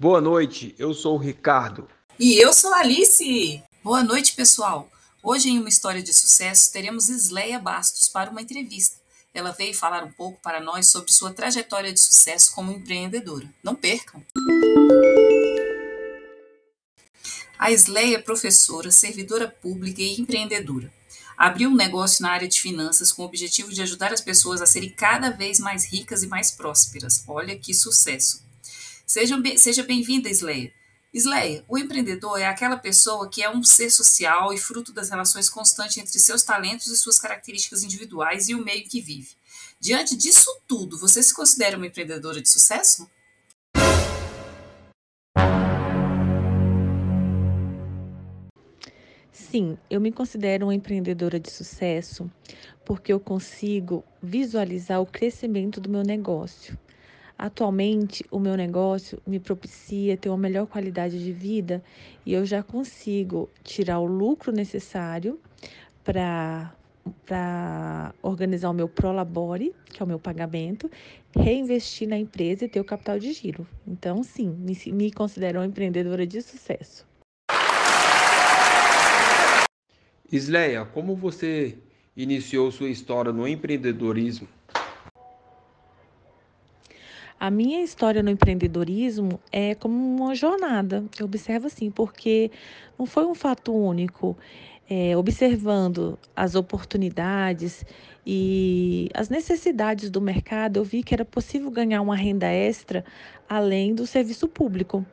Boa noite, eu sou o Ricardo. E eu sou a Alice. Boa noite, pessoal. Hoje, em uma história de sucesso, teremos Isleia Bastos para uma entrevista. Ela veio falar um pouco para nós sobre sua trajetória de sucesso como empreendedora. Não percam! A Isleia é professora, servidora pública e empreendedora. Abriu um negócio na área de finanças com o objetivo de ajudar as pessoas a serem cada vez mais ricas e mais prósperas. Olha que sucesso! Seja, seja bem-vinda, Isleia. Isleia, o empreendedor é aquela pessoa que é um ser social e fruto das relações constantes entre seus talentos e suas características individuais e o meio que vive. Diante disso tudo, você se considera uma empreendedora de sucesso? Sim, eu me considero uma empreendedora de sucesso porque eu consigo visualizar o crescimento do meu negócio. Atualmente, o meu negócio me propicia ter uma melhor qualidade de vida e eu já consigo tirar o lucro necessário para para organizar o meu Prolabore, que é o meu pagamento, reinvestir na empresa e ter o capital de giro. Então, sim, me, me considero uma empreendedora de sucesso. Isleia, como você iniciou sua história no empreendedorismo? A minha história no empreendedorismo é como uma jornada. Eu observo assim, porque não foi um fato único. É, observando as oportunidades e as necessidades do mercado, eu vi que era possível ganhar uma renda extra além do serviço público.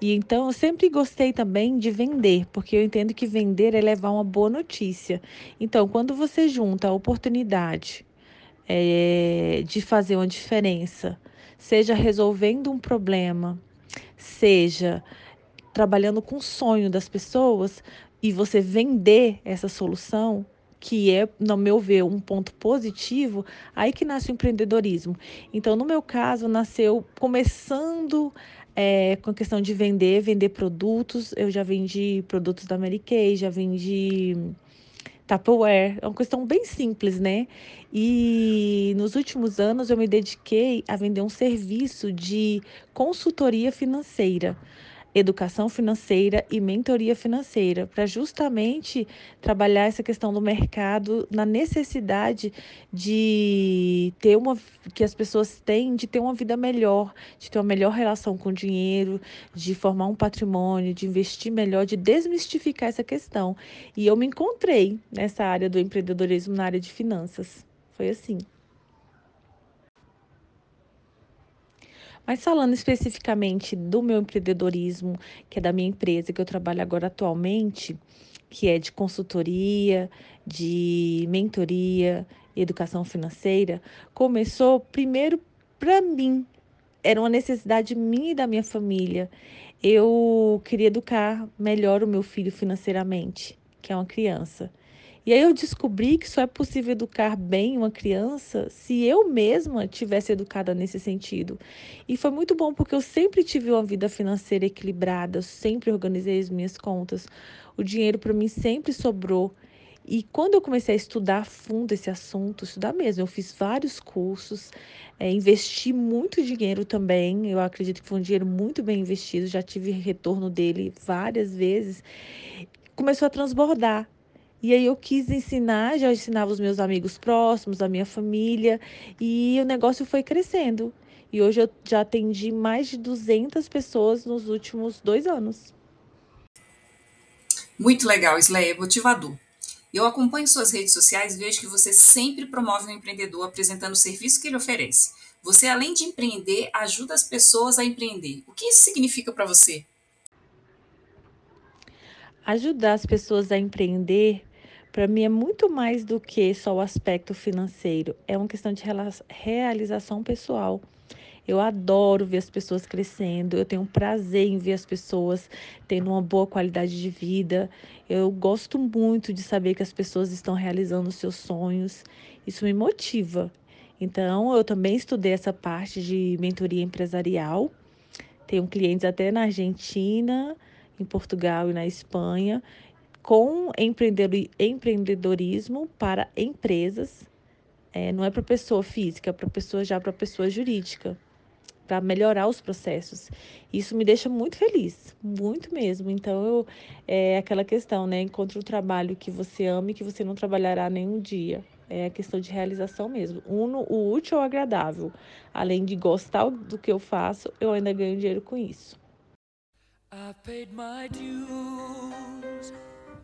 E então eu sempre gostei também de vender, porque eu entendo que vender é levar uma boa notícia. Então, quando você junta a oportunidade é, de fazer uma diferença seja resolvendo um problema, seja trabalhando com o sonho das pessoas e você vender essa solução, que é, no meu ver, um ponto positivo, aí que nasce o empreendedorismo. Então, no meu caso, nasceu começando é, com a questão de vender, vender produtos. Eu já vendi produtos da Mary Kay, já vendi Tupperware. É uma questão bem simples, né? E nos últimos anos eu me dediquei a vender um serviço de consultoria financeira educação financeira e mentoria financeira, para justamente trabalhar essa questão do mercado na necessidade de ter uma que as pessoas têm de ter uma vida melhor, de ter uma melhor relação com o dinheiro, de formar um patrimônio, de investir melhor, de desmistificar essa questão. E eu me encontrei nessa área do empreendedorismo na área de finanças. Foi assim. Mas falando especificamente do meu empreendedorismo, que é da minha empresa que eu trabalho agora atualmente, que é de consultoria, de mentoria, educação financeira, começou primeiro para mim. Era uma necessidade minha e da minha família. Eu queria educar melhor o meu filho financeiramente, que é uma criança. E aí eu descobri que só é possível educar bem uma criança se eu mesma tivesse educada nesse sentido. E foi muito bom porque eu sempre tive uma vida financeira equilibrada, sempre organizei as minhas contas. O dinheiro para mim sempre sobrou. E quando eu comecei a estudar a fundo esse assunto, estudar mesmo, eu fiz vários cursos, é, investi muito dinheiro também. Eu acredito que foi um dinheiro muito bem investido, já tive retorno dele várias vezes. Começou a transbordar. E aí eu quis ensinar, já ensinava os meus amigos próximos, a minha família, e o negócio foi crescendo. E hoje eu já atendi mais de 200 pessoas nos últimos dois anos. Muito legal, Sleia, é motivador. Eu acompanho suas redes sociais e vejo que você sempre promove um empreendedor apresentando o serviço que ele oferece. Você, além de empreender, ajuda as pessoas a empreender. O que isso significa para você? Ajudar as pessoas a empreender para mim é muito mais do que só o aspecto financeiro, é uma questão de realização pessoal. Eu adoro ver as pessoas crescendo, eu tenho prazer em ver as pessoas tendo uma boa qualidade de vida. Eu gosto muito de saber que as pessoas estão realizando os seus sonhos. Isso me motiva. Então, eu também estudei essa parte de mentoria empresarial. Tenho clientes até na Argentina, em Portugal e na Espanha com empreendedorismo para empresas. É, não é para pessoa física, é para pessoa já para pessoa jurídica, para melhorar os processos. Isso me deixa muito feliz, muito mesmo. Então, eu, é aquela questão, né? Encontre um trabalho que você ame, que você não trabalhará nenhum dia. É a questão de realização mesmo. Uno o útil ao agradável. Além de gostar do que eu faço, eu ainda ganho dinheiro com isso. I paid my dues,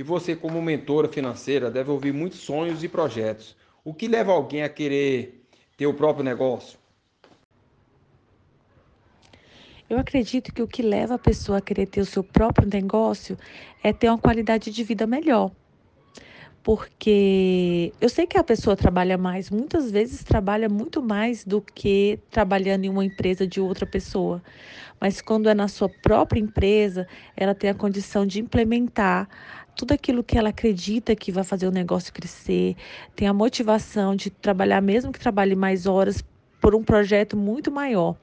e você como mentora financeira deve ouvir muitos sonhos e projetos. O que leva alguém a querer ter o próprio negócio? Eu acredito que o que leva a pessoa a querer ter o seu próprio negócio é ter uma qualidade de vida melhor. Porque eu sei que a pessoa trabalha mais, muitas vezes trabalha muito mais do que trabalhando em uma empresa de outra pessoa. Mas quando é na sua própria empresa, ela tem a condição de implementar tudo aquilo que ela acredita que vai fazer o negócio crescer, tem a motivação de trabalhar, mesmo que trabalhe mais horas, por um projeto muito maior.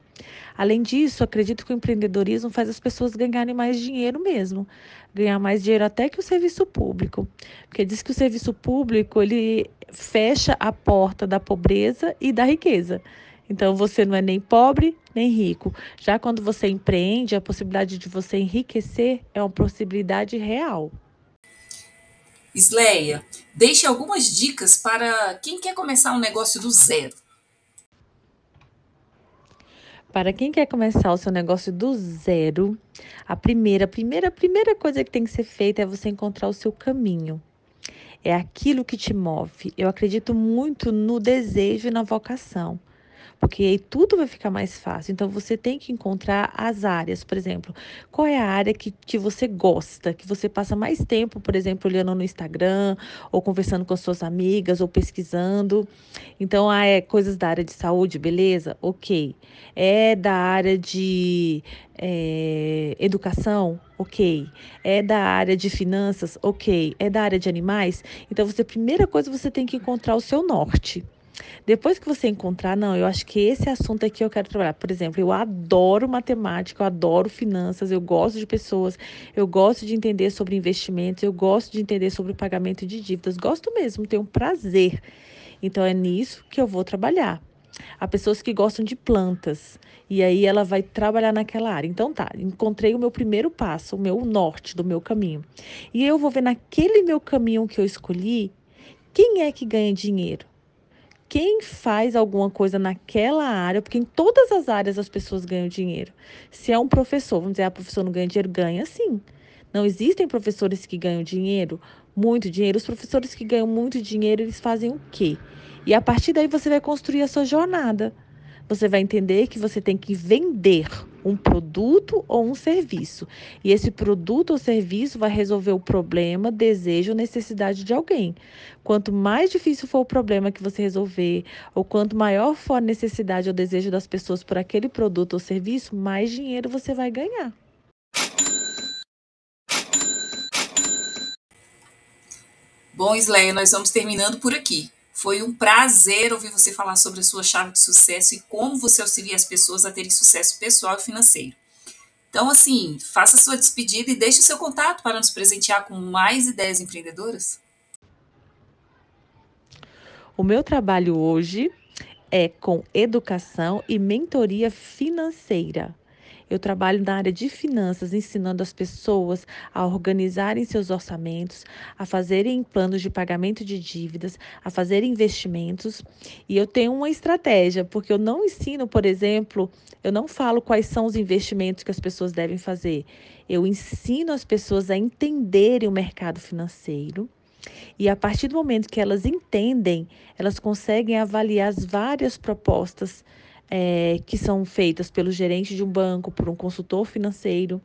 Além disso, acredito que o empreendedorismo faz as pessoas ganharem mais dinheiro mesmo, ganhar mais dinheiro até que o serviço público, porque diz que o serviço público ele fecha a porta da pobreza e da riqueza. Então você não é nem pobre nem rico. Já quando você empreende, a possibilidade de você enriquecer é uma possibilidade real. Isleia, deixe algumas dicas para quem quer começar um negócio do zero. Para quem quer começar o seu negócio do zero, a primeira, primeira, primeira coisa que tem que ser feita é você encontrar o seu caminho. É aquilo que te move. Eu acredito muito no desejo e na vocação porque aí tudo vai ficar mais fácil. Então você tem que encontrar as áreas, por exemplo, qual é a área que, que você gosta, que você passa mais tempo, por exemplo, olhando no Instagram, ou conversando com as suas amigas, ou pesquisando. Então, ah, é coisas da área de saúde, beleza? Ok. É da área de é, educação, ok. É da área de finanças, ok. É da área de animais. Então, você, primeira coisa, você tem que encontrar o seu norte. Depois que você encontrar, não, eu acho que esse assunto aqui eu quero trabalhar. Por exemplo, eu adoro matemática, eu adoro finanças, eu gosto de pessoas, eu gosto de entender sobre investimentos, eu gosto de entender sobre o pagamento de dívidas, gosto mesmo, tenho um prazer. Então é nisso que eu vou trabalhar. Há pessoas que gostam de plantas e aí ela vai trabalhar naquela área. Então tá, encontrei o meu primeiro passo, o meu norte do meu caminho. E eu vou ver naquele meu caminho que eu escolhi, quem é que ganha dinheiro? Quem faz alguma coisa naquela área, porque em todas as áreas as pessoas ganham dinheiro. Se é um professor, vamos dizer, a ah, professora não ganha dinheiro, ganha sim. Não existem professores que ganham dinheiro, muito dinheiro. Os professores que ganham muito dinheiro, eles fazem o quê? E a partir daí você vai construir a sua jornada você vai entender que você tem que vender um produto ou um serviço. E esse produto ou serviço vai resolver o problema, desejo ou necessidade de alguém. Quanto mais difícil for o problema que você resolver, ou quanto maior for a necessidade ou desejo das pessoas por aquele produto ou serviço, mais dinheiro você vai ganhar. Bom, Isleia, nós vamos terminando por aqui. Foi um prazer ouvir você falar sobre a sua chave de sucesso e como você auxilia as pessoas a terem sucesso pessoal e financeiro. Então, assim, faça a sua despedida e deixe o seu contato para nos presentear com mais ideias empreendedoras. O meu trabalho hoje é com educação e mentoria financeira. Eu trabalho na área de finanças, ensinando as pessoas a organizarem seus orçamentos, a fazerem planos de pagamento de dívidas, a fazerem investimentos. E eu tenho uma estratégia, porque eu não ensino, por exemplo, eu não falo quais são os investimentos que as pessoas devem fazer. Eu ensino as pessoas a entenderem o mercado financeiro. E a partir do momento que elas entendem, elas conseguem avaliar as várias propostas é, que são feitas pelo gerente de um banco, por um consultor financeiro.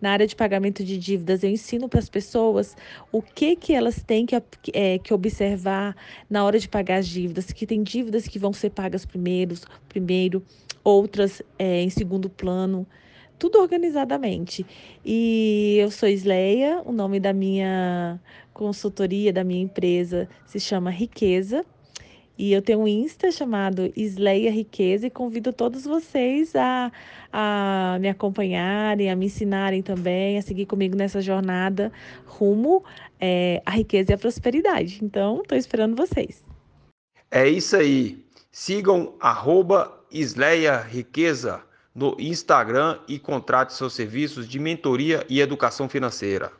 Na área de pagamento de dívidas, eu ensino para as pessoas o que, que elas têm que, é, que observar na hora de pagar as dívidas, que tem dívidas que vão ser pagas primeiros, primeiro, outras é, em segundo plano tudo organizadamente. E eu sou Isleia, o nome da minha consultoria, da minha empresa se chama Riqueza. E eu tenho um Insta chamado Isleia Riqueza e convido todos vocês a, a me acompanharem, a me ensinarem também, a seguir comigo nessa jornada rumo é, à riqueza e à prosperidade. Então, estou esperando vocês. É isso aí. Sigam Isleia Riqueza no Instagram e contrate seus serviços de mentoria e educação financeira.